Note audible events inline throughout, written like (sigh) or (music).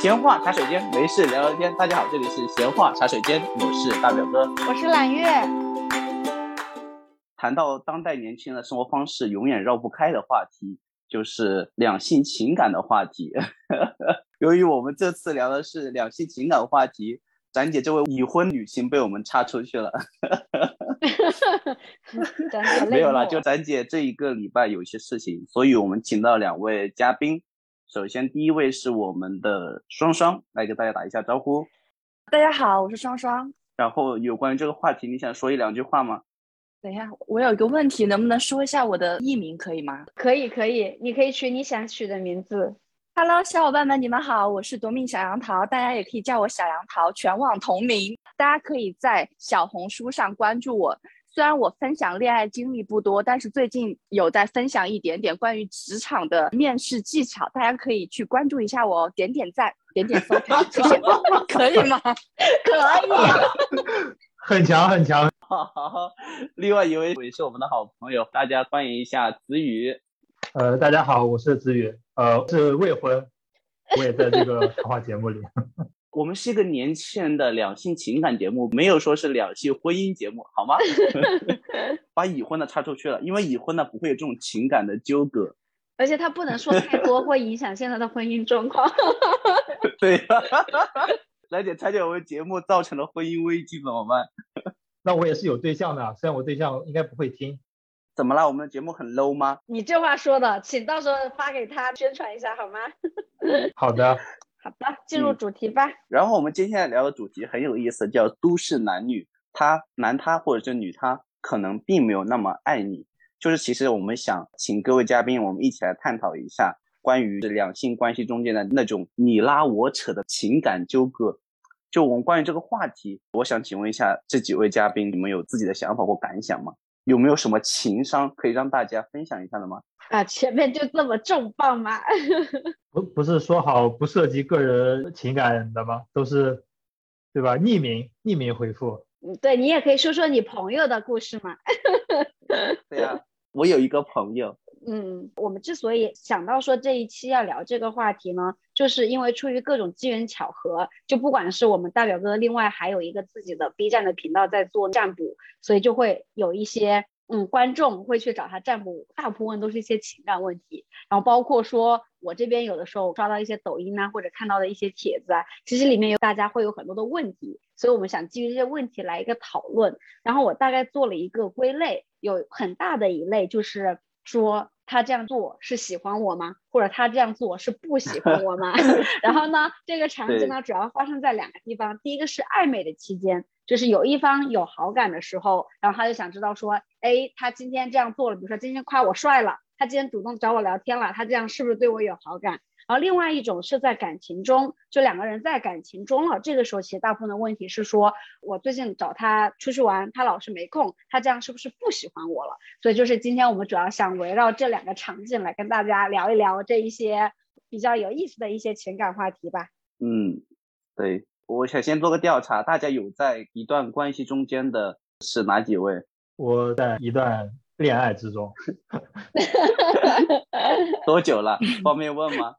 闲话茶水间，没事聊聊天。大家好，这里是闲话茶水间，我是大表哥，我是揽月。谈到当代年轻人的生活方式，永远绕不开的话题就是两性情感的话题。(laughs) 由于我们这次聊的是两性情感话题，展姐这位已婚女性被我们插出去了。(laughs) 没有了，就展姐这一个礼拜有些事情，所以我们请到两位嘉宾。首先，第一位是我们的双双，来给大家打一下招呼。大家好，我是双双。然后，有关于这个话题，你想说一两句话吗？等一下，我有一个问题，能不能说一下我的艺名，可以吗？可以，可以，你可以取你想取的名字。Hello，小伙伴们，你们好，我是夺命小杨桃，大家也可以叫我小杨桃，全网同名。大家可以在小红书上关注我。虽然我分享恋爱经历不多，但是最近有在分享一点点关于职场的面试技巧，大家可以去关注一下我，点点赞，点点收藏，谢谢。(laughs) 可以吗？(laughs) 可以。(laughs) 很强很强。好，另外一位也是我们的好朋友，大家欢迎一下子宇。呃，大家好，我是子宇，呃，是未婚，我也在这个谈话节目里。我们是一个年轻人的两性情感节目，没有说是两性婚姻节目，好吗？(laughs) (laughs) 把已婚的插出去了，因为已婚的不会有这种情感的纠葛，而且他不能说太多，会影响现在的婚姻状况。(laughs) 对，来姐拆解我们节目造成的婚姻危机怎么办？那我也是有对象的，虽然我对象应该不会听。怎么了？我们的节目很 low 吗？你这话说的，请到时候发给他宣传一下好吗？好的。好的，进入主题吧。然后我们接下来聊的主题很有意思，叫都市男女。他男他或者是女他，可能并没有那么爱你。就是其实我们想请各位嘉宾，我们一起来探讨一下关于两性关系中间的那种你拉我扯的情感纠葛。就我们关于这个话题，我想请问一下这几位嘉宾，你们有自己的想法或感想吗？有没有什么情商可以让大家分享一下的吗？啊，前面就这么重磅吗？(laughs) 不，不是说好不涉及个人情感的吗？都是，对吧？匿名，匿名回复。嗯，对你也可以说说你朋友的故事嘛。(laughs) 对呀，我有一个朋友。嗯，我们之所以想到说这一期要聊这个话题呢，就是因为出于各种机缘巧合，就不管是我们大表哥，另外还有一个自己的 B 站的频道在做占卜，所以就会有一些。嗯，观众会去找他占卜，大部分都是一些情感问题，然后包括说我这边有的时候刷到一些抖音啊，或者看到的一些帖子啊，其实里面有大家会有很多的问题，所以我们想基于这些问题来一个讨论。然后我大概做了一个归类，有很大的一类就是说他这样做是喜欢我吗？或者他这样做是不喜欢我吗？(laughs) 然后呢，这个场景呢主要发生在两个地方，第一个是暧昧的期间。就是有一方有好感的时候，然后他就想知道说，哎，他今天这样做了，比如说今天夸我帅了，他今天主动找我聊天了，他这样是不是对我有好感？然后另外一种是在感情中，就两个人在感情中了，这个时候其实大部分的问题是说，我最近找他出去玩，他老是没空，他这样是不是不喜欢我了？所以就是今天我们主要想围绕这两个场景来跟大家聊一聊这一些比较有意思的一些情感话题吧。嗯，对。我想先做个调查，大家有在一段关系中间的是哪几位？我在一段恋爱之中。多久了？方便问吗？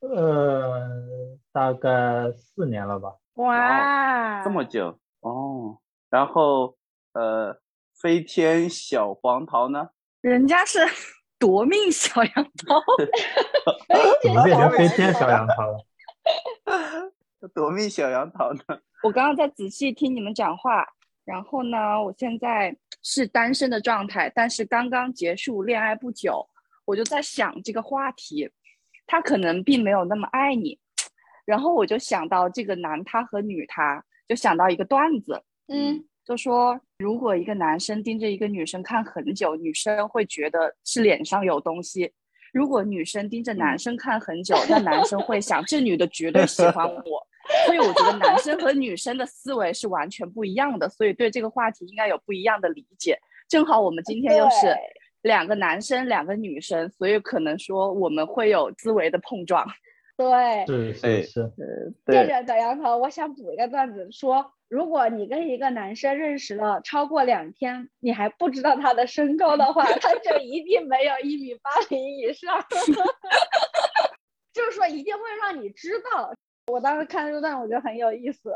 呃，大概四年了吧。哇，这么久哦。然后呃，飞天小黄桃呢？人家是 (laughs) 夺命小杨桃。(laughs) 怎么变成飞天小杨桃了？(laughs) 夺命小杨桃呢？我刚刚在仔细听你们讲话，然后呢，我现在是单身的状态，但是刚刚结束恋爱不久，我就在想这个话题，他可能并没有那么爱你，然后我就想到这个男他和女他，就想到一个段子，嗯，就说如果一个男生盯着一个女生看很久，女生会觉得是脸上有东西。如果女生盯着男生看很久，那男生会想这女的绝对喜欢我。所以我觉得男生和女生的思维是完全不一样的，所以对这个话题应该有不一样的理解。正好我们今天又是两个男生，两个女生，所以可能说我们会有思维的碰撞。(laughs) 对，是是是。对着小杨头，我想补一个段子，说如果你跟一个男生认识了超过两天，你还不知道他的身高的话，他就一定没有一米八零以上。(laughs) 就是说，一定会让你知道。(laughs) 我当时看这段，我觉得很有意思。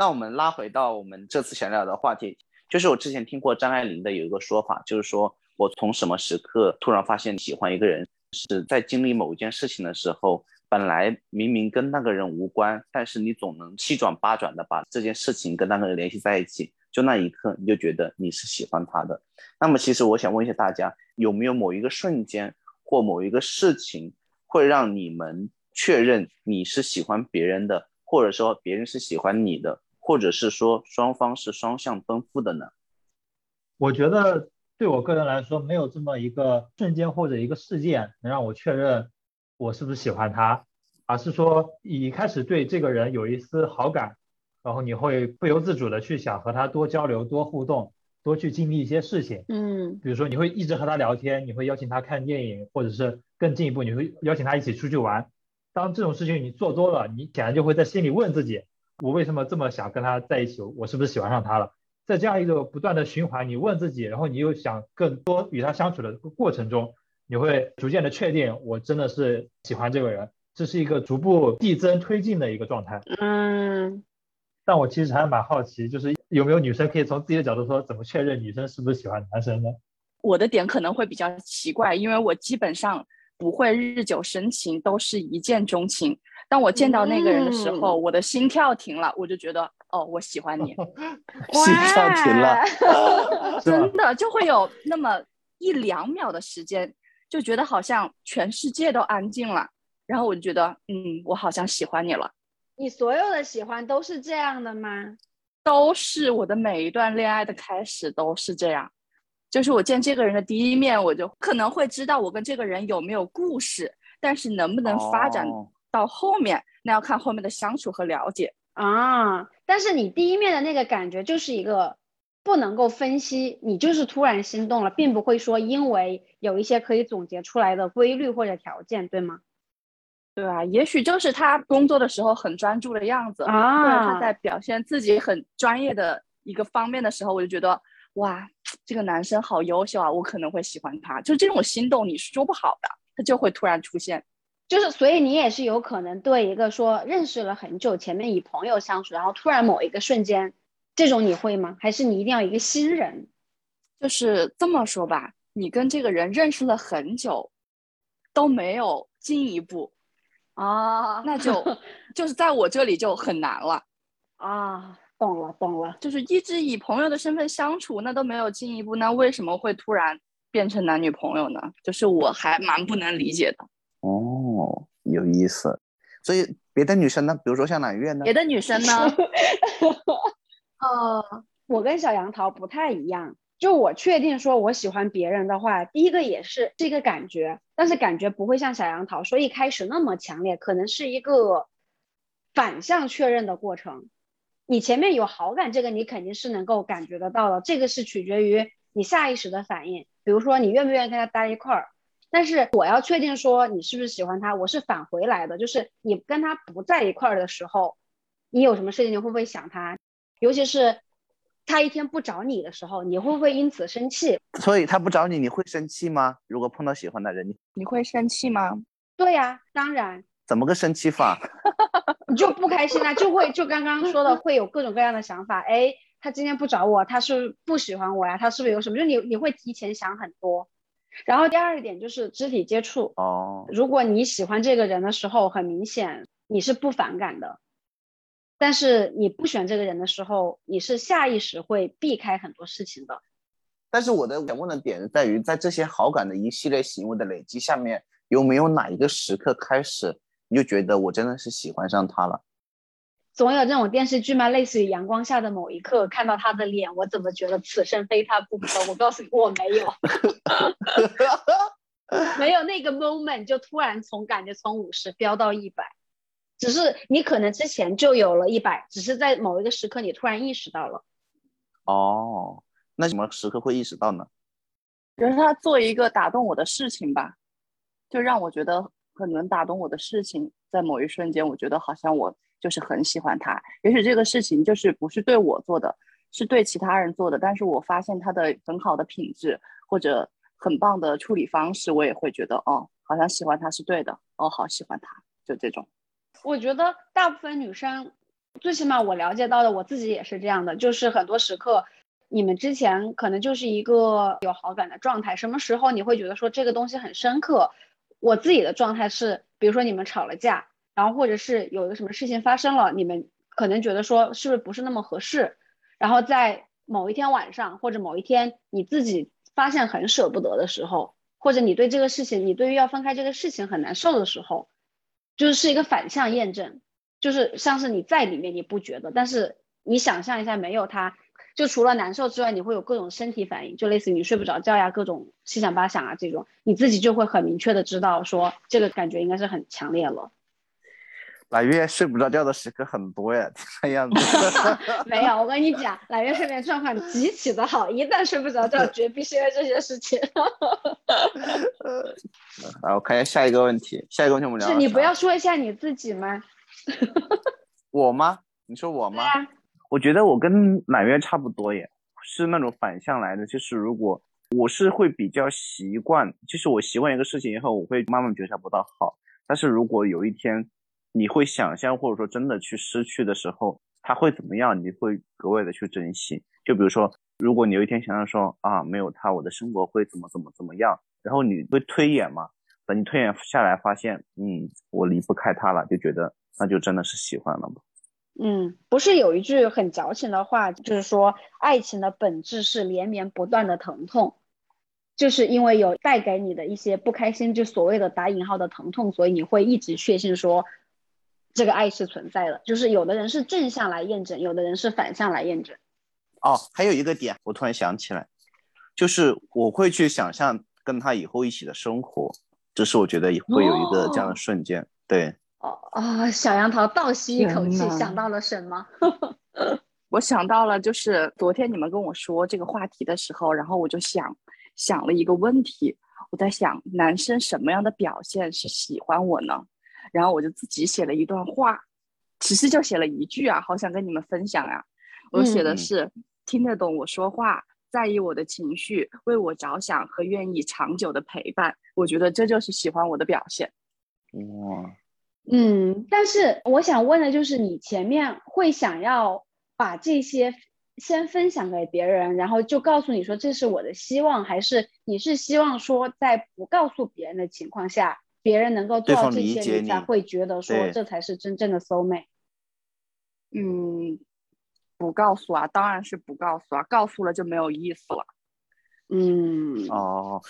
那我们拉回到我们这次想聊的话题，就是我之前听过张爱玲的有一个说法，就是说我从什么时刻突然发现喜欢一个人，是在经历某一件事情的时候，本来明明跟那个人无关，但是你总能七转八转的把这件事情跟那个人联系在一起，就那一刻你就觉得你是喜欢他的。那么其实我想问一下大家，有没有某一个瞬间或某一个事情会让你们确认你是喜欢别人的，或者说别人是喜欢你的？或者是说双方是双向奔赴的呢？我觉得对我个人来说，没有这么一个瞬间或者一个事件能让我确认我是不是喜欢他，而是说一开始对这个人有一丝好感，然后你会不由自主的去想和他多交流、多互动、多去经历一些事情。嗯，比如说你会一直和他聊天，你会邀请他看电影，或者是更进一步，你会邀请他一起出去玩。当这种事情你做多了，你显然就会在心里问自己。我为什么这么想跟他在一起？我是不是喜欢上他了？在这样一个不断的循环，你问自己，然后你又想更多与他相处的过程中，你会逐渐的确定，我真的是喜欢这个人。这是一个逐步递增推进的一个状态。嗯，但我其实还蛮好奇，就是有没有女生可以从自己的角度说，怎么确认女生是不是喜欢男生呢？我的点可能会比较奇怪，因为我基本上不会日久生情，都是一见钟情。当我见到那个人的时候，我的心跳停了，我就觉得哦，我喜欢你，(laughs) 心跳停了，(laughs) 真的就会有那么一两秒的时间，就觉得好像全世界都安静了，然后我就觉得嗯，我好像喜欢你了。你所有的喜欢都是这样的吗？都是我的每一段恋爱的开始都是这样，就是我见这个人的第一面，我就可能会知道我跟这个人有没有故事，但是能不能发展。到后面那要看后面的相处和了解啊，但是你第一面的那个感觉就是一个不能够分析，你就是突然心动了，并不会说因为有一些可以总结出来的规律或者条件，对吗？对啊，也许就是他工作的时候很专注的样子啊，或者他在表现自己很专业的一个方面的时候，我就觉得哇，这个男生好优秀啊，我可能会喜欢他，就这种心动你是说不好的，他就会突然出现。就是，所以你也是有可能对一个说认识了很久，前面以朋友相处，然后突然某一个瞬间，这种你会吗？还是你一定要一个新人？就是这么说吧，你跟这个人认识了很久，都没有进一步啊，那就 (laughs) 就是在我这里就很难了 (laughs) 啊。懂了，懂了，就是一直以朋友的身份相处，那都没有进一步，那为什么会突然变成男女朋友呢？就是我还蛮不能理解的。哦，有意思。所以别的女生呢，比如说像揽月呢？别的女生呢？(laughs) 呃，我跟小杨桃不太一样。就我确定说我喜欢别人的话，第一个也是这个感觉，但是感觉不会像小杨桃说一开始那么强烈，可能是一个反向确认的过程。你前面有好感，这个你肯定是能够感觉得到的，这个是取决于你下意识的反应。比如说你愿不愿意跟他待一块儿。但是我要确定说你是不是喜欢他，我是返回来的，就是你跟他不在一块儿的时候，你有什么事情你会不会想他？尤其是他一天不找你的时候，你会不会因此生气？所以他不找你，你会生气吗？如果碰到喜欢的人，你你会生气吗？对呀，当然。怎么个生气法？(laughs) 你就不开心啊，就会就刚刚说的会有各种各样的想法。哎，他今天不找我，他是不喜欢我呀？他是不是有什么？就你你会提前想很多。然后第二点就是肢体接触哦。如果你喜欢这个人的时候，很明显你是不反感的，但是你不选这个人的时候，你是下意识会避开很多事情的。但是我的想问的点在于，在这些好感的一系列行为的累积下面，有没有哪一个时刻开始，你就觉得我真的是喜欢上他了？总有这种电视剧嘛？类似于阳光下的某一刻，看到他的脸，我怎么觉得此生非他不可？我告诉你，我没有，(laughs) 没有那个 moment 就突然从感觉从五十飙到一百，只是你可能之前就有了一百，只是在某一个时刻你突然意识到了。哦，那什么时刻会意识到呢？就是他做一个打动我的事情吧，就让我觉得很能打动我的事情，在某一瞬间，我觉得好像我。就是很喜欢他，也许这个事情就是不是对我做的，是对其他人做的，但是我发现他的很好的品质或者很棒的处理方式，我也会觉得哦，好像喜欢他是对的，哦，好喜欢他，就这种。我觉得大部分女生，最起码我了解到的，我自己也是这样的，就是很多时刻，你们之前可能就是一个有好感的状态，什么时候你会觉得说这个东西很深刻？我自己的状态是，比如说你们吵了架，然后或者是有一个什么事情发生了，你们可能觉得说是不是不是那么合适，然后在某一天晚上或者某一天你自己发现很舍不得的时候，或者你对这个事情，你对于要分开这个事情很难受的时候。就是是一个反向验证，就是像是你在里面你不觉得，但是你想象一下没有他，就除了难受之外，你会有各种身体反应，就类似于你睡不着觉呀，各种七想八想啊这种，你自己就会很明确的知道说这个感觉应该是很强烈了。揽月睡不着觉的时刻很多呀，看样子。(laughs) 没有，我跟你讲，(laughs) 揽月睡眠状况极其的好，一旦睡不着觉，绝逼是因为这些事情。(laughs) 来，我看一下下一个问题，下一个问题我们聊。是你不要说一下你自己吗？我吗？你说我吗？我觉得我跟揽月差不多耶，是那种反向来的，就是如果我是会比较习惯，就是我习惯一个事情以后，我会慢慢觉察不到好，但是如果有一天。你会想象，或者说真的去失去的时候，他会怎么样？你会格外的去珍惜。就比如说，如果你有一天想象说啊，没有他，我的生活会怎么怎么怎么样，然后你会推演嘛？等你推演下来，发现，嗯，我离不开他了，就觉得那就真的是喜欢了嘛。嗯，不是有一句很矫情的话，就是说爱情的本质是连绵不断的疼痛，就是因为有带给你的一些不开心，就所谓的打引号的疼痛，所以你会一直确信说。这个爱是存在的，就是有的人是正向来验证，有的人是反向来验证。哦，还有一个点，我突然想起来，就是我会去想象跟他以后一起的生活，这是我觉得会有一个这样的瞬间。对，哦哦，小杨桃倒吸一口气，想到了什么？(laughs) 我想到了，就是昨天你们跟我说这个话题的时候，然后我就想想了一个问题，我在想，男生什么样的表现是喜欢我呢？然后我就自己写了一段话，其实就写了一句啊，好想跟你们分享呀。我写的是听得懂我说话，在意我的情绪，为我着想和愿意长久的陪伴。我觉得这就是喜欢我的表现。哇，嗯，但是我想问的就是，你前面会想要把这些先分享给别人，然后就告诉你说这是我的希望，还是你是希望说在不告诉别人的情况下？别人能够做到这些，你才会觉得说这才是真正的 soul mate。嗯，不告诉啊，当然是不告诉啊，告诉了就没有意思了。嗯，哦，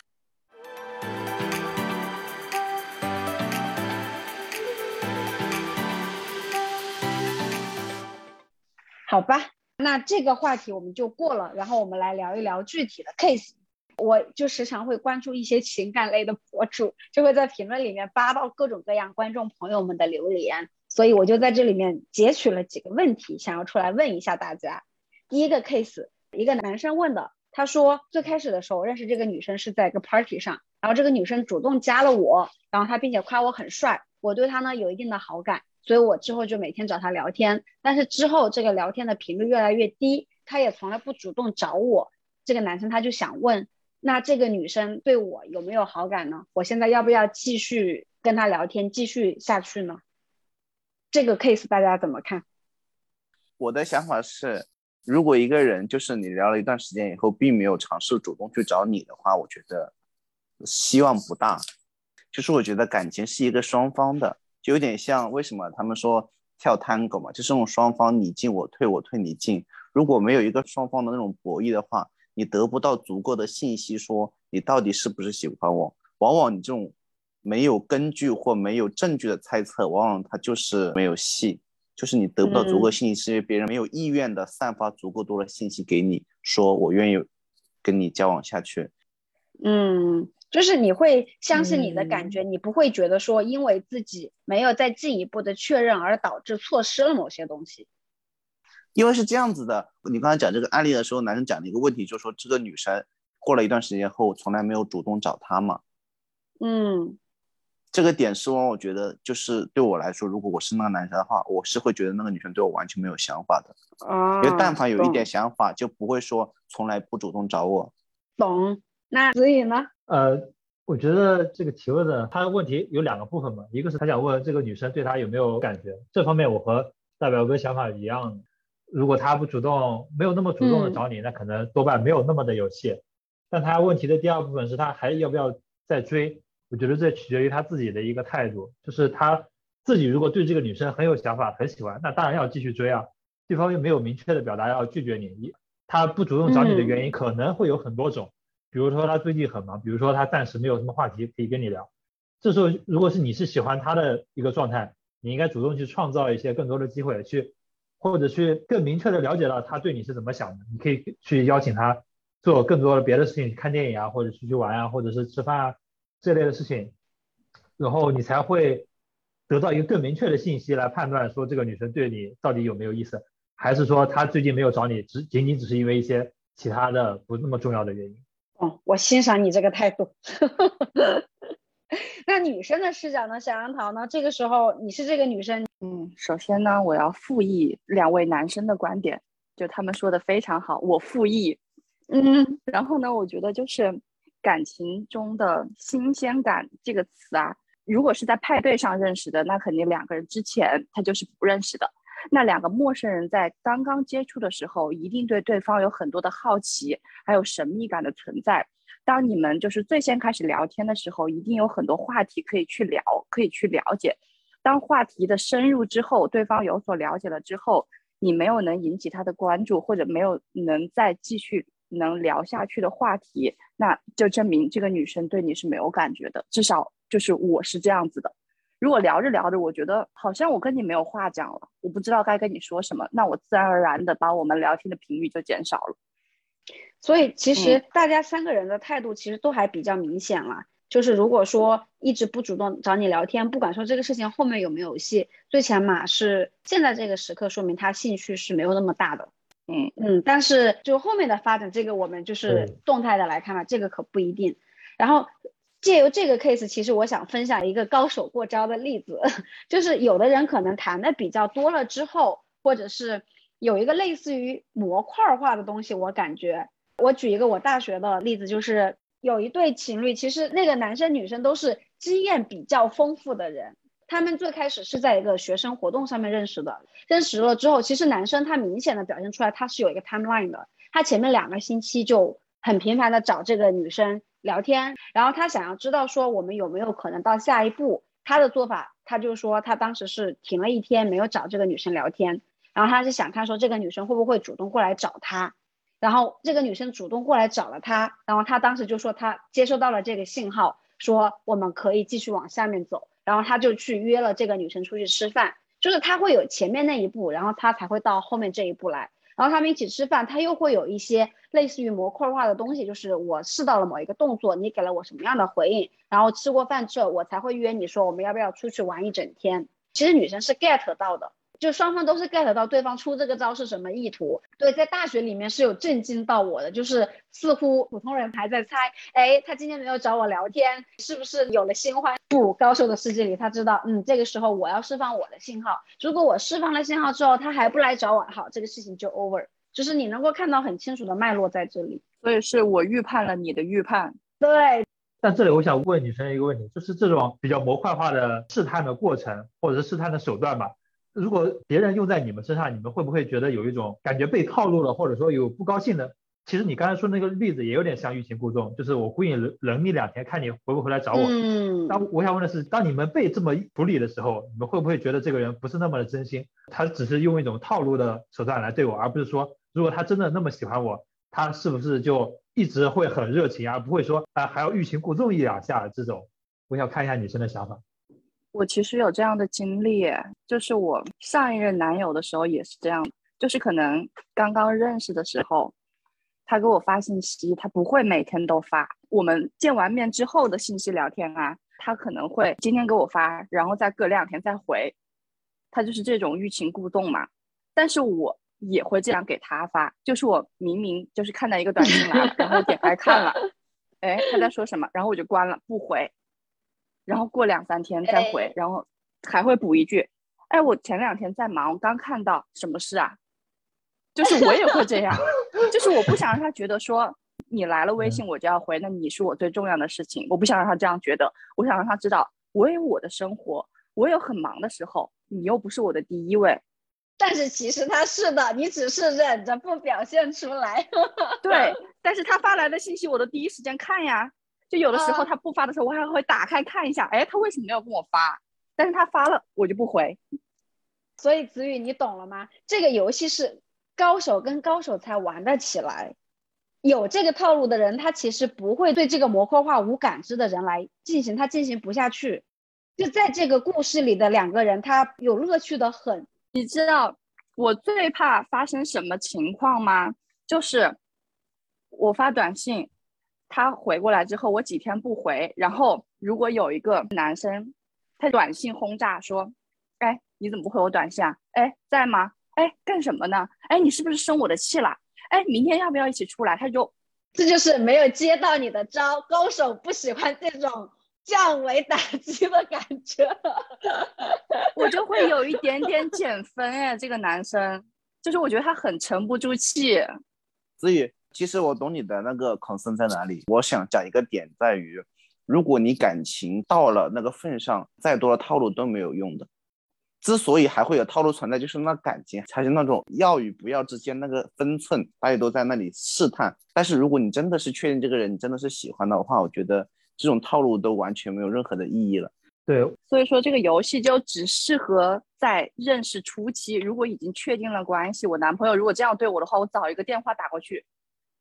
好吧，那这个话题我们就过了，然后我们来聊一聊具体的 case。我就时常会关注一些情感类的博主，就会在评论里面扒到各种各样观众朋友们的留言，所以我就在这里面截取了几个问题，想要出来问一下大家。第一个 case，一个男生问的，他说最开始的时候认识这个女生是在一个 party 上，然后这个女生主动加了我，然后她并且夸我很帅，我对她呢有一定的好感，所以我之后就每天找她聊天，但是之后这个聊天的频率越来越低，她也从来不主动找我，这个男生他就想问。那这个女生对我有没有好感呢？我现在要不要继续跟她聊天，继续下去呢？这个 case 大家怎么看？我的想法是，如果一个人就是你聊了一段时间以后，并没有尝试主动去找你的话，我觉得希望不大。就是我觉得感情是一个双方的，就有点像为什么他们说跳 tango 嘛，就是那种双方你进我退，我退你进。如果没有一个双方的那种博弈的话。你得不到足够的信息，说你到底是不是喜欢我？往往你这种没有根据或没有证据的猜测，往往它就是没有戏，就是你得不到足够信息，是因为别人没有意愿的散发足够多的信息给你，说我愿意跟你交往下去。嗯，就是你会相信你的感觉，你不会觉得说因为自己没有再进一步的确认而导致错失了某些东西。因为是这样子的，你刚才讲这个案例的时候，男生讲的一个问题就是说，这个女生过了一段时间后，从来没有主动找他嘛。嗯，这个点是让我觉得，就是对我来说，如果我是那个男生的话，我是会觉得那个女生对我完全没有想法的。啊，因为但凡有一点想法，就不会说从来不主动找我。懂。那所以呢？呃，我觉得这个提问的他的问题有两个部分嘛，一个是他想问这个女生对他有没有感觉，这方面我和大表哥想法一样的。如果他不主动，没有那么主动的嗯找你，那可能多半没有那么的有戏。但他问题的第二部分是他还要不要再追？我觉得这取决于他自己的一个态度，就是他自己如果对这个女生很有想法、很喜欢，那当然要继续追啊。对方又没有明确的表达要拒绝你，你他不主动找你的原因可能会有很多种，比如说他最近很忙，比如说他暂时没有什么话题可以跟你聊。这时候如果是你是喜欢他的一个状态，你应该主动去创造一些更多的机会，去或者去更明确的了解到他对你是怎么想的。你可以去邀请他做更多的别的事情，看电影啊，或者出去玩啊，或者是吃饭啊这类的事情，然后你才会得到一个更明确的信息来判断说这个女生对你到底有没有意思，还是说她最近没有找你，只仅仅只是因为一些其他的不那么重要的原因。哦，我欣赏你这个态度。(laughs) (laughs) 那女生的视角呢？小杨桃呢？这个时候你是这个女生，嗯，首先呢，我要复议两位男生的观点，就他们说的非常好，我复议。嗯然后呢，我觉得就是感情中的新鲜感这个词啊，如果是在派对上认识的，那肯定两个人之前他就是不认识的。那两个陌生人在刚刚接触的时候，一定对对方有很多的好奇，还有神秘感的存在。当你们就是最先开始聊天的时候，一定有很多话题可以去聊，可以去了解。当话题的深入之后，对方有所了解了之后，你没有能引起他的关注，或者没有能再继续能聊下去的话题，那就证明这个女生对你是没有感觉的。至少就是我是这样子的。如果聊着聊着，我觉得好像我跟你没有话讲了，我不知道该跟你说什么，那我自然而然的把我们聊天的频率就减少了。所以其实大家三个人的态度其实都还比较明显了。就是如果说一直不主动找你聊天，不管说这个事情后面有没有戏，最起码是现在这个时刻说明他兴趣是没有那么大的。嗯嗯，但是就后面的发展，这个我们就是动态的来看了，这个可不一定。然后借由这个 case，其实我想分享一个高手过招的例子，(laughs) 就是有的人可能谈的比较多了之后，或者是有一个类似于模块化的东西，我感觉，我举一个我大学的例子，就是有一对情侣，其实那个男生女生都是经验比较丰富的人。他们最开始是在一个学生活动上面认识的，认识了之后，其实男生他明显的表现出来他是有一个 timeline 的，他前面两个星期就很频繁的找这个女生聊天，然后他想要知道说我们有没有可能到下一步，他的做法他就说他当时是停了一天没有找这个女生聊天，然后他是想看说这个女生会不会主动过来找他，然后这个女生主动过来找了他，然后他当时就说他接收到了这个信号，说我们可以继续往下面走。然后他就去约了这个女生出去吃饭，就是他会有前面那一步，然后他才会到后面这一步来。然后他们一起吃饭，他又会有一些类似于模块化的东西，就是我试到了某一个动作，你给了我什么样的回应，然后吃过饭之后，我才会约你说我们要不要出去玩一整天。其实女生是 get 到的，就双方都是 get 到对方出这个招是什么意图。对，在大学里面是有震惊到我的，就是似乎普通人还在猜，哎，他今天没有找我聊天，是不是有了新欢？不，高手的世界里，他知道，嗯，这个时候我要释放我的信号。如果我释放了信号之后，他还不来找我，好，这个事情就 over。就是你能够看到很清楚的脉络在这里。所以是我预判了你的预判。对，但这里我想问女生一个问题，就是这种比较模块化的试探的过程，或者是试探的手段吧，如果别人用在你们身上，你们会不会觉得有一种感觉被套路了，或者说有不高兴的？其实你刚才说那个例子也有点像欲擒故纵，就是我故意冷冷你两天，看你回不回来找我。嗯，那我想问的是，当你们被这么处理的时候，你们会不会觉得这个人不是那么的真心，他只是用一种套路的手段来对我，而不是说，如果他真的那么喜欢我，他是不是就一直会很热情，而不会说啊、还要欲擒故纵一两下这种？我想看一下女生的想法。我其实有这样的经历，就是我上一任男友的时候也是这样，就是可能刚刚认识的时候，他给我发信息，他不会每天都发。我们见完面之后的信息聊天啊，他可能会今天给我发，然后再隔两天再回，他就是这种欲擒故纵嘛。但是我也会这样给他发，就是我明明就是看到一个短信来了，然后点开看了，(laughs) 哎，他在说什么，然后我就关了不回。然后过两三天再回，然后还会补一句，哎，我前两天在忙，刚看到什么事啊？就是我也会这样，就是我不想让他觉得说你来了微信我就要回，那你是我最重要的事情，我不想让他这样觉得，我想让他知道我有我的生活，我有很忙的时候，你又不是我的第一位。但是其实他是的，你只是忍着不表现出来。对，但是他发来的信息我都第一时间看呀，就有的时候他不发的时候，我还会打开看一下，哎，他为什么没有跟我发？但是他发了，我就不回。所以子宇，你懂了吗？这个游戏是高手跟高手才玩得起来，有这个套路的人，他其实不会对这个模块化无感知的人来进行，他进行不下去。就在这个故事里的两个人，他有乐趣的很。你知道我最怕发生什么情况吗？就是我发短信，他回过来之后，我几天不回，然后如果有一个男生，他短信轰炸说：“哎，你怎么不回我短信啊？哎，在吗？哎，干什么呢？哎，你是不是生我的气了？哎，明天要不要一起出来？”他就这就是没有接到你的招，高手不喜欢这种。降维打击的感觉，(laughs) 我就会有一点 (laughs) 点减分哎。这个男生，就是我觉得他很沉不住气。子宇，其实我懂你的那个 concern 在哪里。我想讲一个点在于，如果你感情到了那个份上，再多的套路都没有用的。之所以还会有套路存在，就是那感情才是那种要与不要之间那个分寸，大家都在那里试探。但是如果你真的是确定这个人，你真的是喜欢的话，我觉得。这种套路都完全没有任何的意义了。对，所以说这个游戏就只适合在认识初期。如果已经确定了关系，我男朋友如果这样对我的话，我找一个电话打过去。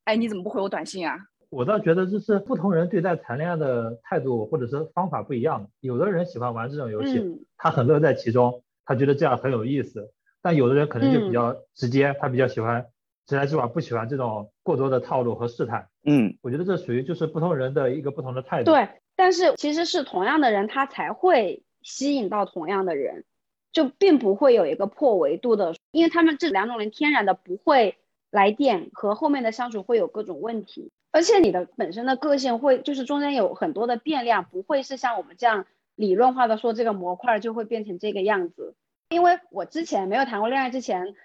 哎，你怎么不回我短信啊？我倒觉得这是不同人对待谈恋爱的态度或者是方法不一样。有的人喜欢玩这种游戏，他很乐在其中，他觉得这样很有意思。但有的人可能就比较直接，他比较喜欢。直来直往，不喜欢这种过多的套路和试探。嗯，我觉得这属于就是不同人的一个不同的态度。对，但是其实是同样的人，他才会吸引到同样的人，就并不会有一个破维度的，因为他们这两种人天然的不会来电和后面的相处会有各种问题，而且你的本身的个性会就是中间有很多的变量，不会是像我们这样理论化的说这个模块就会变成这个样子。因为我之前没有谈过恋爱之前。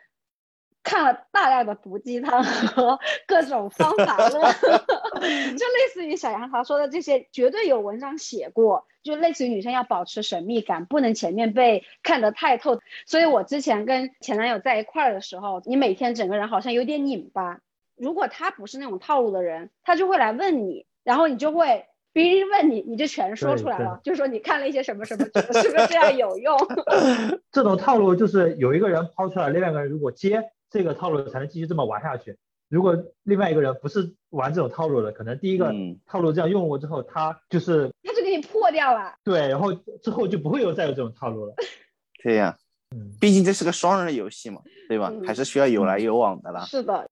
看了大量的毒鸡汤和各种方法论，(laughs) 就类似于小杨桃说的这些，绝对有文章写过。就类似于女生要保持神秘感，不能前面被看得太透。所以我之前跟前男友在一块儿的时候，你每天整个人好像有点拧巴。如果他不是那种套路的人，他就会来问你，然后你就会别人问你，你就全说出来了，就说你看了一些什么什么，是不是这样有用？(laughs) 这种套路就是有一个人抛出来，另外一个人如果接。这个套路才能继续这么玩下去。如果另外一个人不是玩这种套路的，可能第一个套路这样用过之后，他就是他就给你破掉了。对，然后之后就不会有再有这种套路了。对呀，嗯，毕竟这是个双人的游戏嘛，对吧？还是需要有来有往的啦。是的。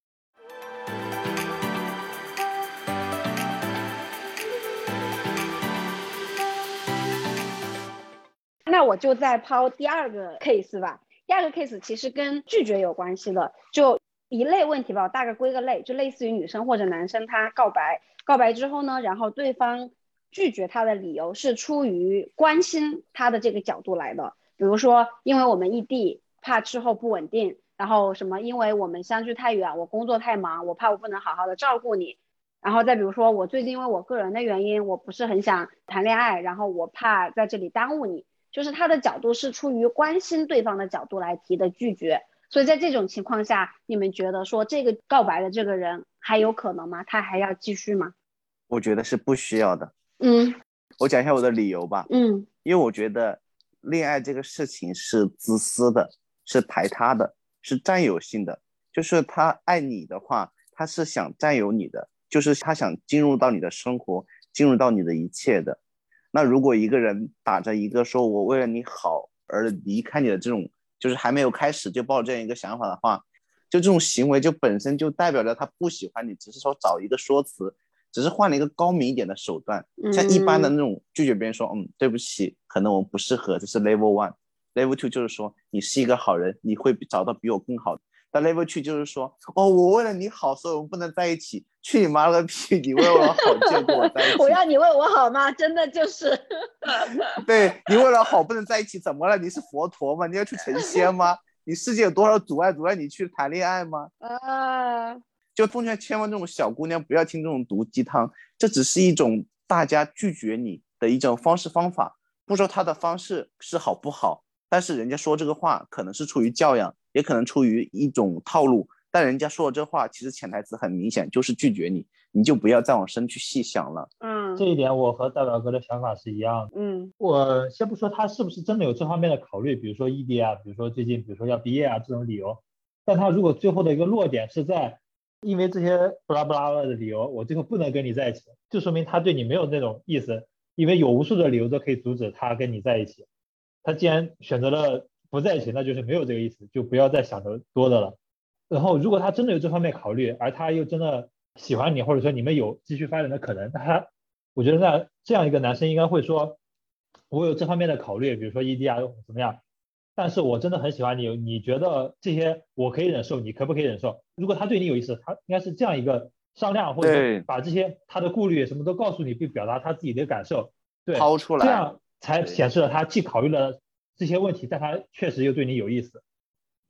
那我就再抛第二个 case 吧。第二个 case 其实跟拒绝有关系的，就一类问题吧，我大概归个类，就类似于女生或者男生他告白，告白之后呢，然后对方拒绝他的理由是出于关心他的这个角度来的，比如说因为我们异地，怕之后不稳定，然后什么因为我们相距太远，我工作太忙，我怕我不能好好的照顾你，然后再比如说我最近因为我个人的原因，我不是很想谈恋爱，然后我怕在这里耽误你。就是他的角度是出于关心对方的角度来提的拒绝，所以在这种情况下，你们觉得说这个告白的这个人还有可能吗？他还要继续吗？我觉得是不需要的。嗯，我讲一下我的理由吧。嗯，因为我觉得恋爱这个事情是自私的，是排他的，是占有性的。就是他爱你的话，他是想占有你的，就是他想进入到你的生活，进入到你的一切的。那如果一个人打着一个说我为了你好而离开你的这种，就是还没有开始就抱这样一个想法的话，就这种行为就本身就代表着他不喜欢你，只是说找一个说辞，只是换了一个高明一点的手段。像一般的那种拒绝别人说，嗯，对不起，可能我们不适合，这是 level one，level two 就是说你是一个好人，你会找到比我更好的。到 level 去就是说，哦，我为了你好，所以我们不能在一起。去你妈了个屁！你为我好就跟我在一起。我要你为我好吗？真的就是。对你为了好不能在一起，怎么了？你是佛陀吗？你要去成仙吗？你世界有多少阻碍阻碍你去谈恋爱吗？啊！就奉劝千万这种小姑娘不要听这种毒鸡汤，这只是一种大家拒绝你的一种方式方法。不说他的方式是好不好，但是人家说这个话可能是出于教养，也可能出于一种套路。但人家说的这话，其实潜台词很明显，就是拒绝你，你就不要再往深去细想了。嗯，这一点我和大表哥的想法是一样的。嗯，我先不说他是不是真的有这方面的考虑，比如说异地啊，比如说最近，比如说要毕业啊这种理由。但他如果最后的一个落点是在，因为这些不拉不拉的理由，我最后不能跟你在一起，就说明他对你没有那种意思，因为有无数的理由都可以阻止他跟你在一起。他既然选择了不在一起，那就是没有这个意思，就不要再想的多的了。然后，如果他真的有这方面考虑，而他又真的喜欢你，或者说你们有继续发展的可能，他，我觉得那这样一个男生应该会说，我有这方面的考虑，比如说异地啊怎么样，但是我真的很喜欢你，你觉得这些我可以忍受，你可不可以忍受？如果他对你有意思，他应该是这样一个商量，或者把这些他的顾虑什么都告诉你，并表达他自己的感受，对，抛出来，这样才显示了他既考虑了这些问题，但他确实又对你有意思。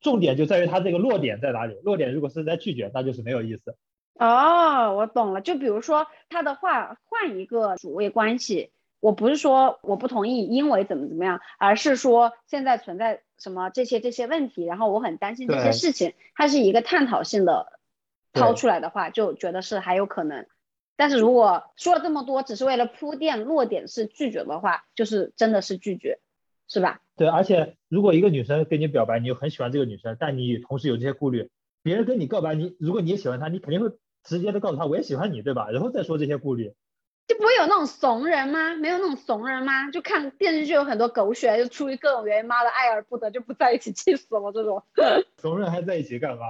重点就在于他这个落点在哪里？落点如果是在拒绝，那就是没有意思。哦，我懂了。就比如说他的话换一个主谓关系，我不是说我不同意，因为怎么怎么样，而是说现在存在什么这些这些问题，然后我很担心这些事情。它是一个探讨性的抛出来的话，就觉得是还有可能。但是如果说了这么多，只是为了铺垫，落点是拒绝的话，就是真的是拒绝，是吧？对，而且如果一个女生跟你表白，你又很喜欢这个女生，但你同时有这些顾虑，别人跟你告白，你如果你也喜欢她，你肯定会直接的告诉她我也喜欢你，对吧？然后再说这些顾虑，就不会有那种怂人吗？没有那种怂人吗？就看电视剧有很多狗血，就出于各种原因，妈的爱而不得就不在一起，气死了这种。(laughs) 怂人还在一起干嘛？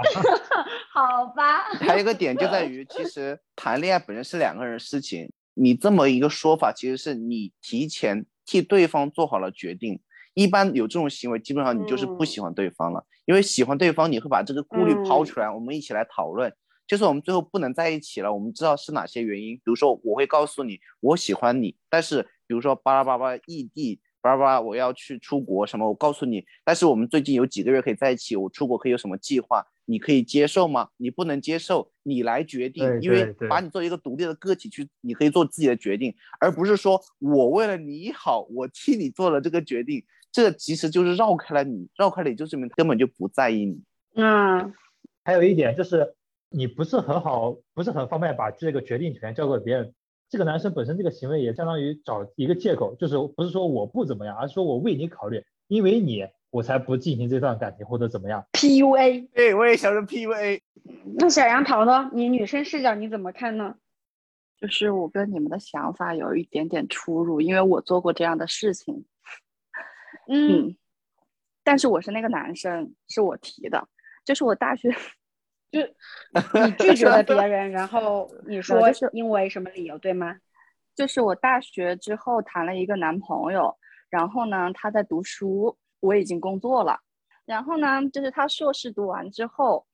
(laughs) 好吧。还有一个点就在于，其实谈恋爱本身是两个人事情，你这么一个说法，其实是你提前替对方做好了决定。一般有这种行为，基本上你就是不喜欢对方了，因为喜欢对方，你会把这个顾虑抛出来，我们一起来讨论。就是我们最后不能在一起了，我们知道是哪些原因。比如说，我会告诉你我喜欢你，但是比如说巴拉巴拉异地，巴拉巴拉我要去出国什么，我告诉你，但是我们最近有几个月可以在一起，我出国可以有什么计划，你可以接受吗？你不能接受，你来决定，因为把你作为一个独立的个体去，你可以做自己的决定，而不是说我为了你好，我替你做了这个决定。这其实就是绕开了你，绕开了，你就证明根本就不在意你。嗯，还有一点就是，你不是很好，不是很方便把这个决定权交给别人。这个男生本身这个行为也相当于找一个借口，就是不是说我不怎么样，而是说我为你考虑，因为你我才不进行这段感情或者怎么样。PUA，对，我也想说 PUA。那小杨桃呢？你女生视角你怎么看呢？就是我跟你们的想法有一点点出入，因为我做过这样的事情。嗯，但是我是那个男生，是我提的，就是我大学，(laughs) 就 (laughs) 你拒绝了别人，然后 (laughs) 你说是因为什么理由，对吗？就是我大学之后谈了一个男朋友，然后呢，他在读书，我已经工作了，然后呢，就是他硕士读完之后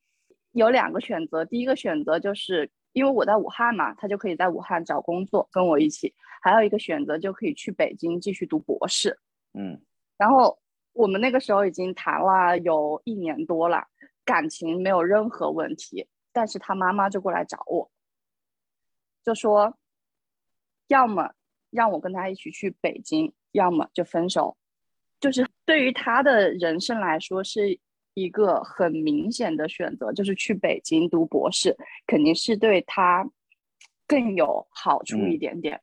有两个选择，第一个选择就是因为我在武汉嘛，他就可以在武汉找工作跟我一起，还有一个选择就可以去北京继续读博士，嗯。然后我们那个时候已经谈了有一年多了，感情没有任何问题。但是他妈妈就过来找我，就说，要么让我跟他一起去北京，要么就分手。就是对于他的人生来说，是一个很明显的选择，就是去北京读博士，肯定是对他更有好处一点点。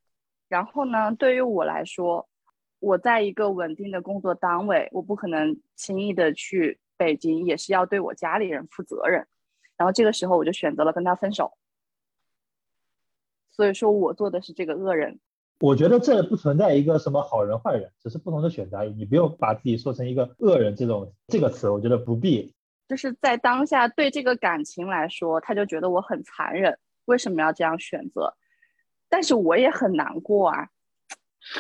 然后呢，对于我来说。我在一个稳定的工作单位，我不可能轻易的去北京，也是要对我家里人负责任。然后这个时候，我就选择了跟他分手。所以说我做的是这个恶人。我觉得这不存在一个什么好人坏人，只是不同的选择。你不用把自己说成一个恶人这种这个词，我觉得不必。就是在当下对这个感情来说，他就觉得我很残忍，为什么要这样选择？但是我也很难过啊。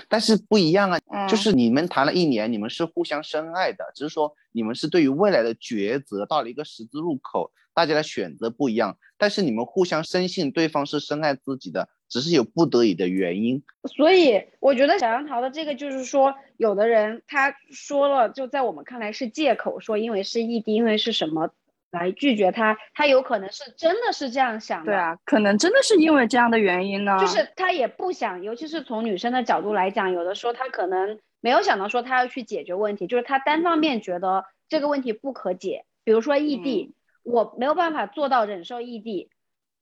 但是不一样啊，嗯就是你们谈了一年，你们是互相深爱的，只是说你们是对于未来的抉择到了一个十字路口，大家的选择不一样，但是你们互相深信对方是深爱自己的，只是有不得已的原因。所以我觉得小杨桃的这个就是说，有的人他说了，就在我们看来是借口，说因为是异地，因为是什么来拒绝他，他有可能是真的是这样想的。对啊，可能真的是因为这样的原因呢。就是他也不想，尤其是从女生的角度来讲，有的时候他可能没有想到说他要去解决问题，就是他单方面觉得这个问题不可解。比如说异地，我没有办法做到忍受异地，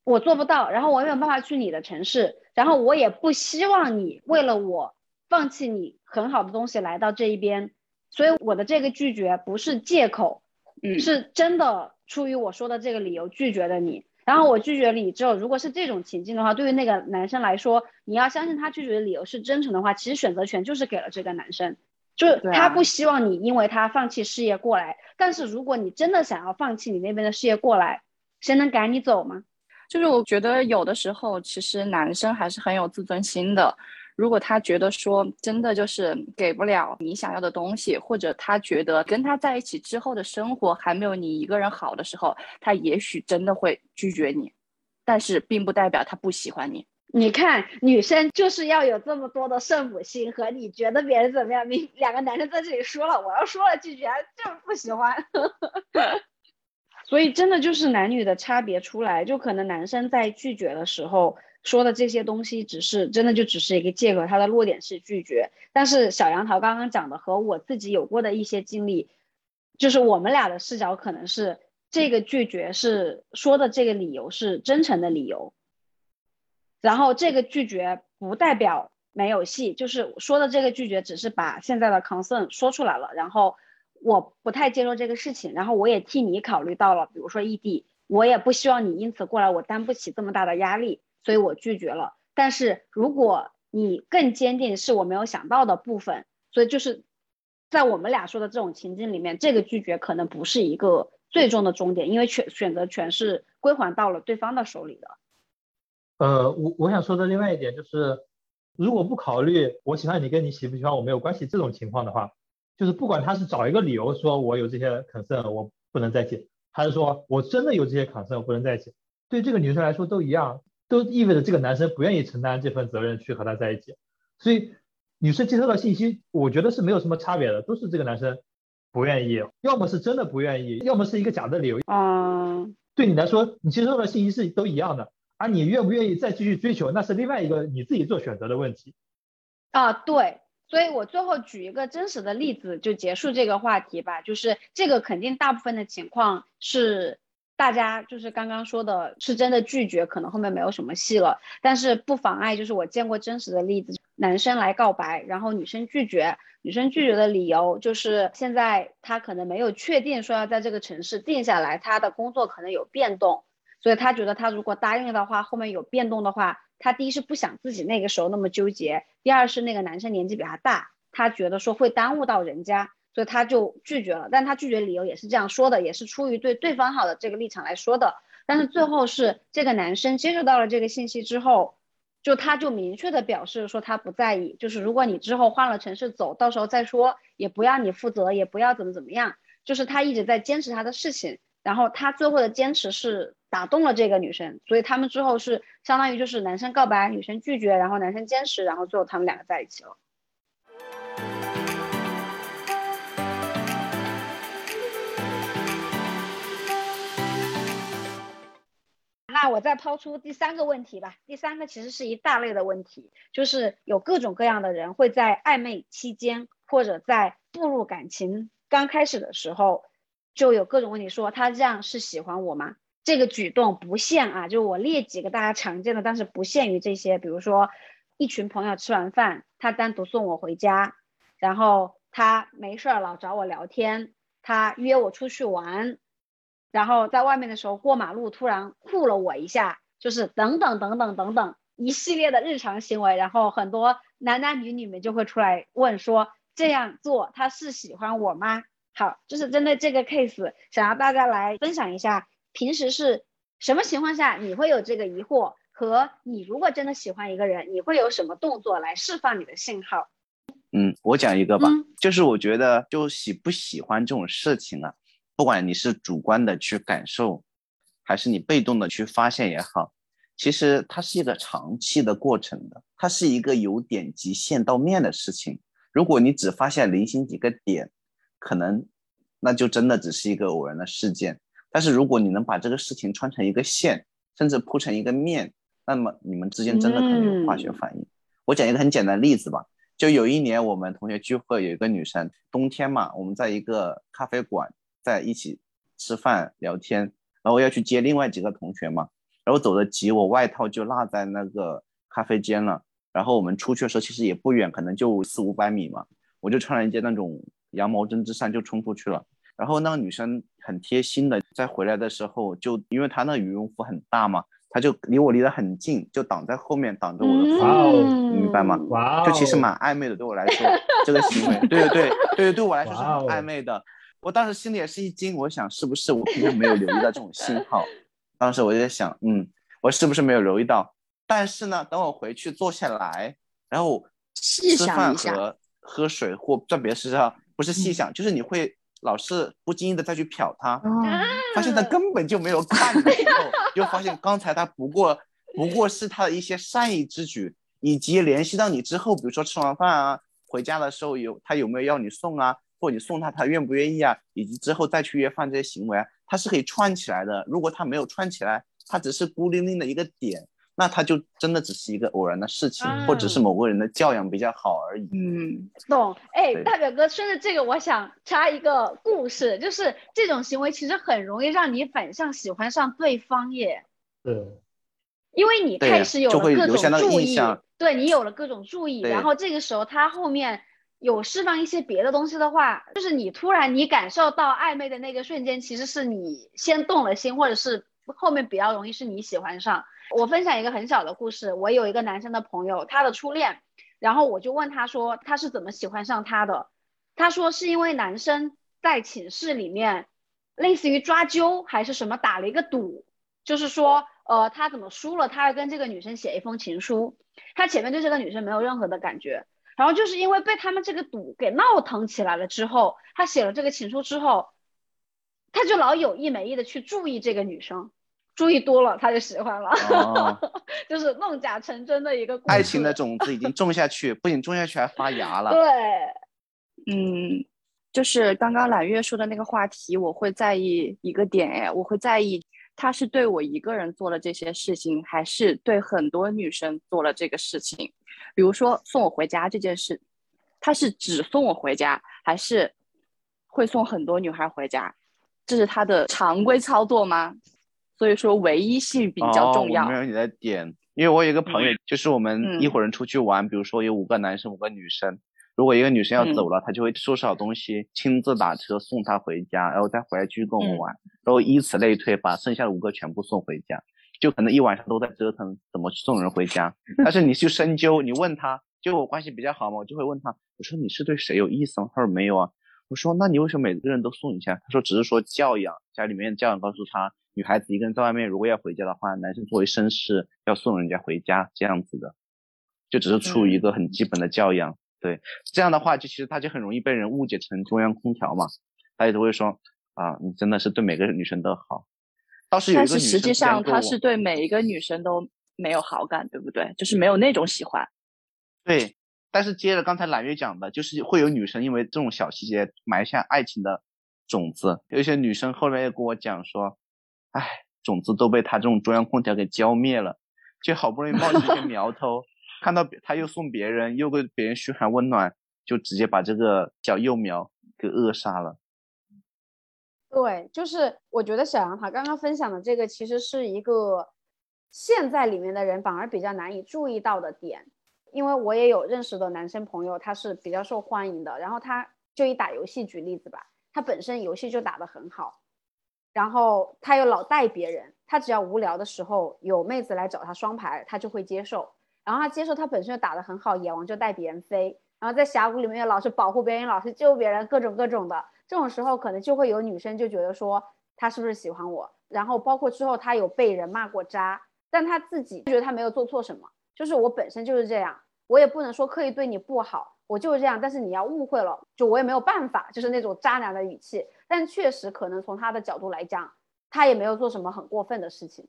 我做不到，然后我也没有办法去你的城市，然后我也不希望你为了我放弃你很好的东西来到这一边，所以我的这个拒绝不是借口，嗯，是真的出于我说的这个理由拒绝了你。然后我拒绝了你之后，如果是这种情境的话，对于那个男生来说，你要相信他拒绝的理由是真诚的话，其实选择权就是给了这个男生，就是他不希望你因为他放弃事业过来。但是如果你真的想要放弃你那边的事业过来，谁能赶你走吗？就是我觉得有的时候，其实男生还是很有自尊心的。如果他觉得说真的就是给不了你想要的东西，或者他觉得跟他在一起之后的生活还没有你一个人好的时候，他也许真的会拒绝你，但是并不代表他不喜欢你。你看，女生就是要有这么多的圣母心和你觉得别人怎么样，你两个男生在这里说了，我要说了拒绝，就是不喜欢。(laughs) 所以真的就是男女的差别出来，就可能男生在拒绝的时候说的这些东西，只是真的就只是一个借口，他的落点是拒绝。但是小杨桃刚刚讲的和我自己有过的一些经历，就是我们俩的视角可能是这个拒绝是说的这个理由是真诚的理由，然后这个拒绝不代表没有戏，就是说的这个拒绝只是把现在的 concern 说出来了，然后我不太接受这个事情，然后我也替你考虑到了，比如说异地，我也不希望你因此过来，我担不起这么大的压力，所以我拒绝了。但是如果你更坚定是我没有想到的部分，所以就是在我们俩说的这种情境里面，这个拒绝可能不是一个最终的终点，因为选选择权是归还到了对方的手里的。呃，我我想说的另外一点就是，如果不考虑我喜欢你跟你喜不喜欢我没有关系这种情况的话，就是不管他是找一个理由说我有这些 concern 我不能在一起，还是说我真的有这些 concern 我不能在一起，对这个女生来说都一样，都意味着这个男生不愿意承担这份责任去和她在一起，所以女生接收到信息，我觉得是没有什么差别的，都是这个男生不愿意，要么是真的不愿意，要么是一个假的理由。嗯，对你来说，你接收到的信息是都一样的，而你愿不愿意再继续追求，那是另外一个你自己做选择的问题。啊，对，所以我最后举一个真实的例子就结束这个话题吧。就是这个肯定大部分的情况是大家就是刚刚说的是真的拒绝，可能后面没有什么戏了。但是不妨碍，就是我见过真实的例子，男生来告白，然后女生拒绝，女生拒绝的理由就是现在他可能没有确定说要在这个城市定下来，他的工作可能有变动。所以他觉得他如果答应的话，后面有变动的话，他第一是不想自己那个时候那么纠结，第二是那个男生年纪比他大，他觉得说会耽误到人家，所以他就拒绝了。但他拒绝理由也是这样说的，也是出于对对方好的这个立场来说的。但是最后是这个男生接受到了这个信息之后，就他就明确的表示说他不在意，就是如果你之后换了城市走，到时候再说，也不要你负责，也不要怎么怎么样，就是他一直在坚持他的事情。然后他最后的坚持是打动了这个女生，所以他们之后是相当于就是男生告白，女生拒绝，然后男生坚持，然后最后他们两个在一起了。那我再抛出第三个问题吧。第三个其实是一大类的问题，就是有各种各样的人会在暧昧期间，或者在步入感情刚开始的时候，就有各种问题说他这样是喜欢我吗？这个举动不限啊，就我列几个大家常见的，但是不限于这些，比如说一群朋友吃完饭，他单独送我回家，然后他没事儿老找我聊天，他约我出去玩，然后在外面的时候过马路突然护了我一下，就是等等等等等等一系列的日常行为，然后很多男男女女们就会出来问说这样做他是喜欢我吗？好，就是针对这个 case，想要大家来分享一下，平时是什么情况下你会有这个疑惑？和你如果真的喜欢一个人，你会有什么动作来释放你的信号？嗯，我讲一个吧，嗯就是我觉得就喜不喜欢这种事情啊，不管你是主观的去感受，还是你被动的去发现也好，其实它是一个长期的过程的，它是一个由点及线到面的事情。如果你只发现零星几个点，可能那就真的只是一个偶然的事件。但是如果你能把这个事情穿成一个线，甚至铺成一个面，那么你们之间真的可能有化学反应。我讲一个很简单的例子吧，就有一年我们同学聚会，有一个女生，冬天嘛，我们在一个咖啡馆在一起吃饭聊天，然后要去接另外几个同学嘛，然后走的急，我外套就落在那个咖啡间了。然后我们出去的时候其实也不远，可能就四五百米嘛，我就穿了一件那种羊毛针织衫就冲出去了。然后那个女生很贴心的，在回来的时候就因为她那羽绒服很大嘛，她就离我离得很近，就挡在后面挡着我的哇风，哦明白吗？哇哦，就其实蛮暧昧的，对我来说这个行为，对对对对对，对我来说是很暧昧的。我当时心里也是一惊，我想是不是我平常没有留意到这种信号？当时我就在想，嗯，我是不是没有留意到？但是呢，等我回去坐下来，然后吃饭和喝水或做别的事上，不是细嗯想，就是你会老是不经意的再去瞟他，哦发现他根本就没有看的时候，就发现刚才他不过不过是他的一些善意之举，以及联系到你之后，比如说吃完饭啊，回家的时候有他有没有要你送啊，或者你送他他愿不愿意啊，以及之后再去约饭这些行为啊，他是可以串起来的。如果他没有串起来，他只是孤零零的一个点，那他就真的只是一个偶然的事情，或者是某个人的教养比较好而已。嗯，懂，哎，大表哥，顺着这个，我想插一个故事，就是这种行为其实很容易让你反向喜欢上对方耶，对因为你开始有就了各种注意印象，对你有了各种注意，然后这个时候他后面有释放一些别的东西的话，就是你突然你感受到暧昧的那个瞬间，其实是你先动了心，或者是后面比较容易是你喜欢上。我分享一个很小的故事，我有一个男生的朋友，他的初恋，然后我就问他说他是怎么喜欢上他的，他说是因为男生在寝室里面类似于抓阄还是什么打了一个赌，就是说呃他怎么输了，他要跟这个女生写一封情书，他前面对这个女生没有任何的感觉，然后就是因为被他们这个赌给闹腾起来了之后，他写了这个情书之后，他就老有意没意的去注意这个女生。注意多了，他就喜欢了，哦就是弄假成真的一个故事。爱情的种子已经种下去，不仅种下去还发芽了。(laughs) 对，嗯，就是刚刚揽月说的那个话题，我会在意一个点，哎，我会在意他是对我一个人做了这些事情，还是对很多女生做了这个事情。比如说送我回家这件事，他是只送我回家，还是会送很多女孩回家？这是他的常规操作吗？所以说唯一性比较重要。没有你的点，因为我有一个朋友，就是我们嗯一伙人出去玩，比如说有五个男生，五个女生。如果一个女生要走了，他就会收拾好东西，亲自打车送她回家，然后再回来继续跟我们玩，然后以此类推，把剩下的五个全部送回家。就可能一晚上都在折腾怎么送人回家。(laughs) 但是你去深究，你问他，就我关系比较好嘛，我就会问他，我说你是对谁有意思吗？他说没有啊。我说那你为什么每个人都送一下？他说只是说教养，家里面教养告诉他。女孩子一个人在外面，如果要回家的话，男生作为绅士要送人家回家这样子的，就只是出于一个很基本的教养。对，这样的话就其实他就很容易被人误解成中央空调嘛，大家都会说啊，你真的是对每个女生都好。倒是有一个女生但是实际上他是对每一个女生都没有好感，对不对？就是没有那种喜欢。对，但是接着刚才揽月讲的，就是会有女生因为这种小细节埋下爱情的种子。有一些女生后来又跟我讲说。唉，种子都被他这种中央空调给浇灭了，就好不容易冒起一些苗头，看到他又送别人，又给别人嘘寒问暖，就直接把这个小幼苗给扼杀了。对，就是我觉得小杨他刚刚分享的这个，其实是一个现在里面的人反而比较难以注意到的点，因为我也有认识的男生朋友，他是比较受欢迎的，然后他就以打游戏举例子吧，他本身游戏就打得很好。然后他又老带别人，他只要无聊的时候有妹子来找他双排，他就会接受。然后他接受，他本身就打得很好，野王就带别人飞。然后在峡谷里面又老是保护别人，老是救别人，各种各种的。这种时候可能就会有女生就觉得说他是不是喜欢我？然后包括之后他有被人骂过渣，但他自己觉得他没有做错什么，就是我本身就是这样，我也不能说刻意对你不好，我就是这样。但是你要误会了，就我也没有办法，就是那种渣男的语气。但确实可能从他的角度来讲，他也没有做什么很过分的事情。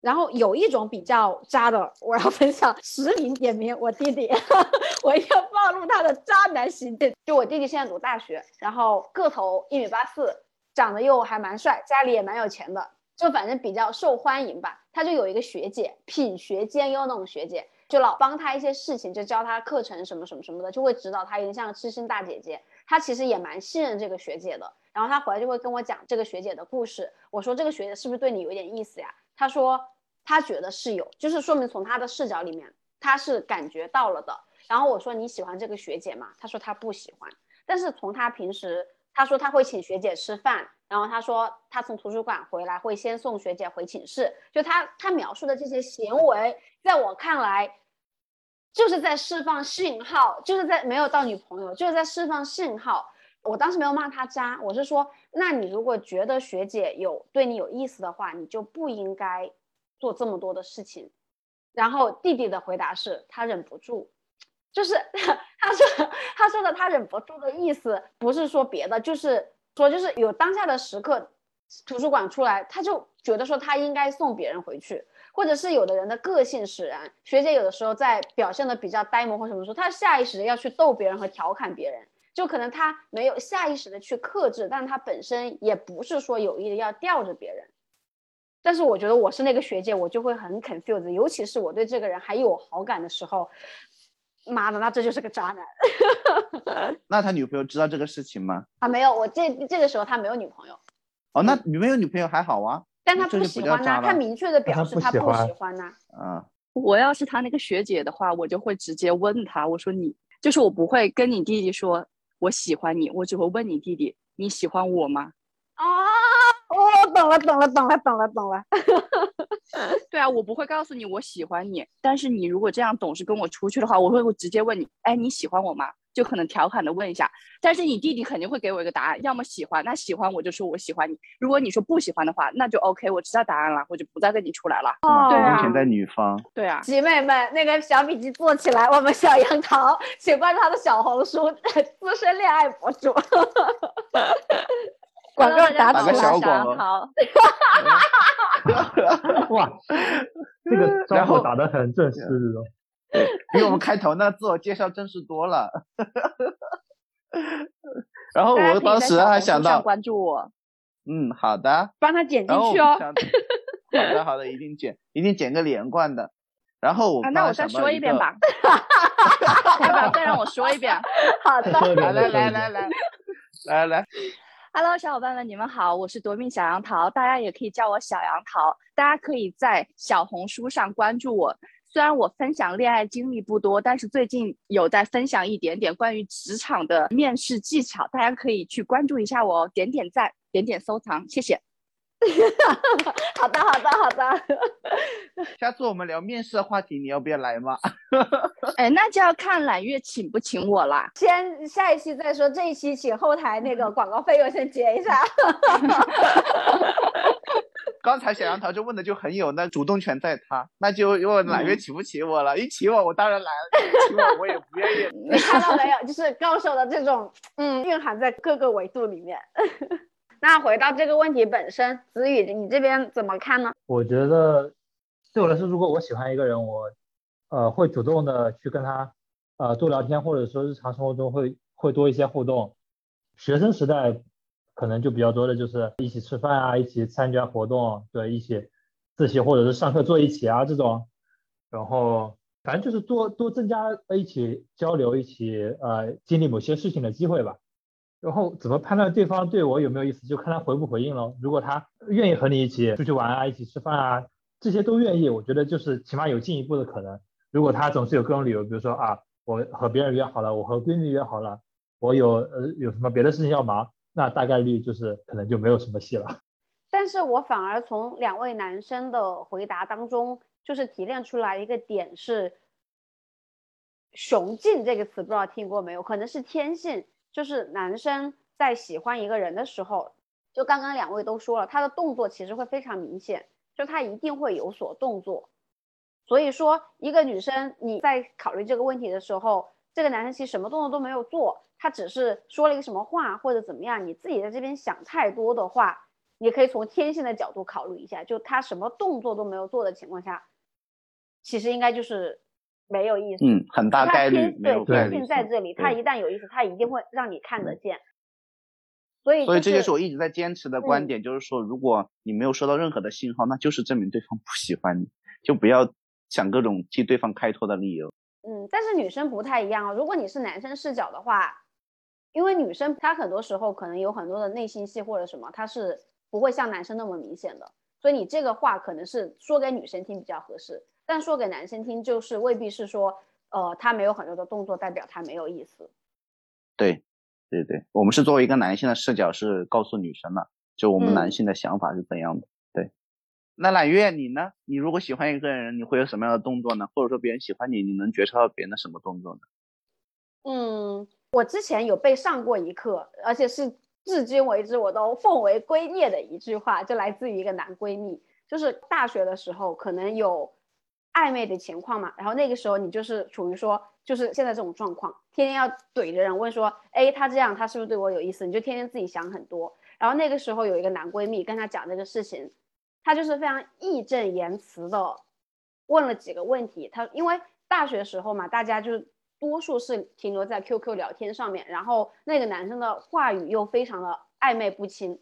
然后有一种比较渣的，我要分享实名点名我弟弟，(laughs) 我要暴露他的渣男行径。就我弟弟现在读大学，然后个头一米八四，长得又还蛮帅，家里也蛮有钱的，就反正比较受欢迎吧。他就有一个学姐，品学兼优那种学姐，就老帮他一些事情，就教他课程什么什么什么的，就会指导他，有点像知心大姐姐。他其实也蛮信任这个学姐的。然后他回来就会跟我讲这个学姐的故事。我说这个学姐是不是对你有点意思呀？他说他觉得是有，就是说明从他的视角里面他是感觉到了的。然后我说你喜欢这个学姐吗？他说他不喜欢。但是从他平时，他说他会请学姐吃饭，然后他说他从图书馆回来会先送学姐回寝室。就他他描述的这些行为，在我看来就是在释放信号，就是在没有到女朋友，就是在释放信号。我当时没有骂他渣，我是说，那你如果觉得学姐有对你有意思的话，你就不应该做这么多的事情。然后弟弟的回答是他忍不住，就是 (laughs) 他说他说的他忍不住的意思不是说别的，就是说就是有当下的时刻，图书馆出来，他就觉得说他应该送别人回去，或者是有的人的个性使然，学姐有的时候在表现的比较呆萌或什么时候，他下意识的要去逗别人和调侃别人。就可能他没有下意识的去克制，但他本身也不是说有意的要吊着别人。但是我觉得我是那个学姐，我就会很 confused，尤其是我对这个人还有好感的时候，妈的，那这就是个渣男。(laughs) 那他女朋友知道这个事情吗？啊，没有，我这这个时候他没有女朋友。哦，那你没有女朋友还好啊。但他不喜欢呐，他明确的表示他不喜欢呐。啊，我要是他那个学姐的话，我就会直接问他，我说你就是我不会跟你弟弟说。我喜欢你，我只会问你弟弟，你喜欢我吗？啊，我懂了，懂了，懂了，懂了，懂了。(laughs) 对啊，我不会告诉你我喜欢你，但是你如果这样懂事跟我出去的话，我会直接问你，哎，你喜欢我吗？就可能调侃的问一下，但是你弟弟肯定会给我一个答案，要么喜欢，那喜欢我就说我喜欢你。如果你说不喜欢的话，那就 OK，我知道答案了，我就不再跟你出来了。对啊，全在女方。对啊，姐妹们，那个小笔记做起来，我们小杨桃，请关注他的小红书，(laughs) 资深恋爱博主。广告打个小广告。(laughs) 哇，这个 (laughs) 招呼打得很正式哦。(laughs) 比我们开头那自我介绍正式多了。然后我当时还想到关注我，嗯，好的，帮他剪进去哦。(laughs) 好的，好的，一定剪，一定剪个连贯的。然后我那我再说一遍吧，(laughs) 要不要再让我说一遍？好的，来来来来来来来。Hello，小伙伴们，你们好，我是夺命小杨桃，大家也可以叫我小杨桃。大家可以在小红书上关注我。虽然我分享恋爱经历不多，但是最近有在分享一点点关于职场的面试技巧，大家可以去关注一下我，点点赞，点点收藏，谢谢。(laughs) 好的，好的，好的。(laughs) 下次我们聊面试的话题，你要不要来嘛？(laughs) 哎，那就要看揽月请不请我啦。先下一期再说，这一期请后台那个广告费用先结一下。刚才小杨桃就问的就很有那主动权在他，那就问揽月请不起我了。一请我，我当然来了；(laughs) 请我，我也不愿意。你看到没有？就是高手的这种，嗯，蕴含在各个维度里面。(laughs) 那回到这个问题本身，子宇，你这边怎么看呢？我觉得，对我来说，如果我喜欢一个人，我，呃，会主动的去跟他，呃，多聊天，或者说日常生活中会会多一些互动。学生时代。可能就比较多的就是一起吃饭啊，一起参加活动，对，一起自习或者是上课坐一起啊这种，然后反正就是多多增加一起交流，一起呃经历某些事情的机会吧。然后怎么判断对方对我有没有意思，就看他回不回应了。如果他愿意和你一起出去玩啊，一起吃饭啊，这些都愿意，我觉得就是起码有进一步的可能。如果他总是有各种理由，比如说啊，我和别人约好了，我和闺蜜约好了，我有呃有什么别的事情要忙。那大概率就是可能就没有什么戏了，(laughs) 但是我反而从两位男生的回答当中，就是提炼出来一个点是“雄竞”这个词，不知道听过没有？可能是天性，就是男生在喜欢一个人的时候，就刚刚两位都说了，他的动作其实会非常明显，就他一定会有所动作，所以说，一个女生你在考虑这个问题的时候，这个男生其实什么动作都没有做，他只是说了一个什么话或者怎么样，你自己在这边想太多的话，你可以从天性的角度考虑一下，就他什么动作都没有做的情况下，其实应该就是没有意思。嗯，很大概率没有对天性在这里，他一旦有意思，他一定会让你看得见。所以，所以这就就是我一直在坚持的观嗯点，就是说，如果你没有收到任何的信号，那就是证明对方不喜欢你，就不要想各种替对方开脱的理由。嗯，但是女生不太一样哦。如果你是男生视角的话，因为女生她很多时候可能有很多的内心戏或者什么，她是不会像男生那么明显的。所以你这个话可能是说给女生听比较合适，但说给男生听就是未必是说，呃，他没有很多的动作代表他没有意思。对，对对，我们是作为一个男性的视角，是告诉女生的，就我们嗯男性的想法是怎样的。对，那揽月你呢？你如果喜欢一个人，你会有什么样的动作呢？或者说别人喜欢你，你能觉察到别人的什么动作呢？嗯，我之前有被上过一课，而且是至今为止我都奉为圭臬的一句话，就来自于一个男闺蜜，就是大学的时候可能有暧昧的情况嘛，然后那个时候你就是处于说，就是现在这种状况，天天要怼着人问说，哎，他这样，他是不是对我有意思？你就天天自己想很多。然后那个时候有一个男闺蜜跟他讲这个事情，他就是非常义正言辞的问了几个问题。他因为大学时候嘛，大家就多数是停留在 QQ 聊天上面，然后那个男生的话语又非常的暧昧不清，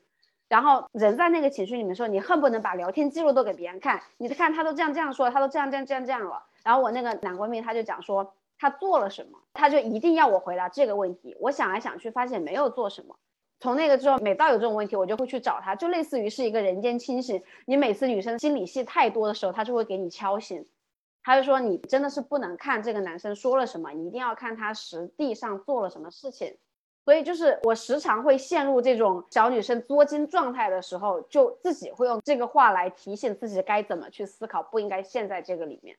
然后人在那个情绪里面说，你恨不能把聊天记录都给别人看，你看他都这样这样说，他都这样这样这样这样了。然后我那个男闺蜜他就讲说他做了什么，他就一定要我回答这个问题。我想来想去，发现没有做什么。从那个之后，每到有这种问题，我就会去找他，就类似于是一个人间清醒。你每次女生心理戏太多的时候，他就会给你敲醒。他就说你真的是不能看这个男生说了什么，你一定要看他实地上做了什么事情。所以就是我时常会陷入这种小女生作精状态的时候，就自己会用这个话来提醒自己该怎么去思考，不应该陷在这个里面。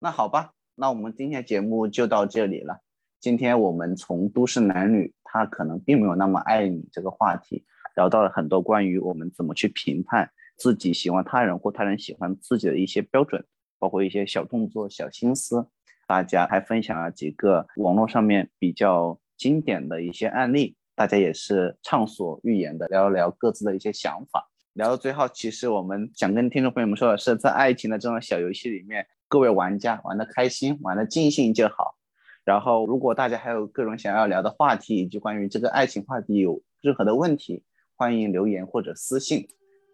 那好吧，那我们今天节目就到这里了。今天我们从都市男女他可能并没有那么爱你这个话题，聊到了很多关于我们怎么去评判自己喜欢他人或他人喜欢自己的一些标准，包括一些小动作、小心思。大家还分享了几个网络上面比较经典的一些案例，大家也是畅所欲言的聊一聊各自的一些想法。聊到最后，其实我们想跟听众朋友们说的是，在爱情的这种小游戏里面，各位玩家玩的开心，玩的尽兴就好。然后，如果大家还有各种想要聊的话题，以及关于这个爱情话题有任何的问题，欢迎留言或者私信。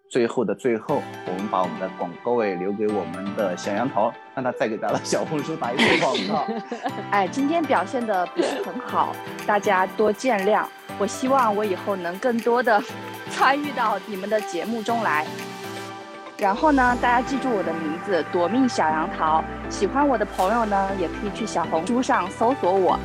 最后的最后，我们把我们的广告位留给我们的小杨桃，让他再给咱的小红书打一次广告。(laughs) 哎，今天表现的不是很好，大家多见谅。我希望我以后能更多的 (laughs) 参与到你们的节目中来。然后呢，大家记住我的名字“夺命小杨桃”。喜欢我的朋友呢，也可以去小红书上搜索我，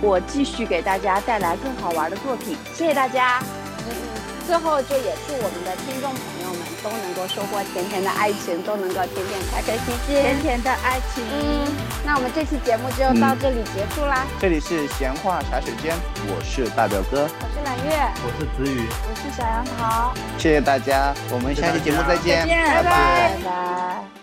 我继续给大家带来更好玩的作品。谢谢大家。嗯嗯，最后就也祝我们的听众朋友都能够收获甜甜的爱情，都能够天天开开心心。甜甜的爱情。嗯，那我们这期节目就到这里结束啦。这里是闲话茶水间，我是大表哥，我是揽月，我是子宇。我是小杨桃，谢谢大家，我们下期节目再见，再见，拜拜拜拜。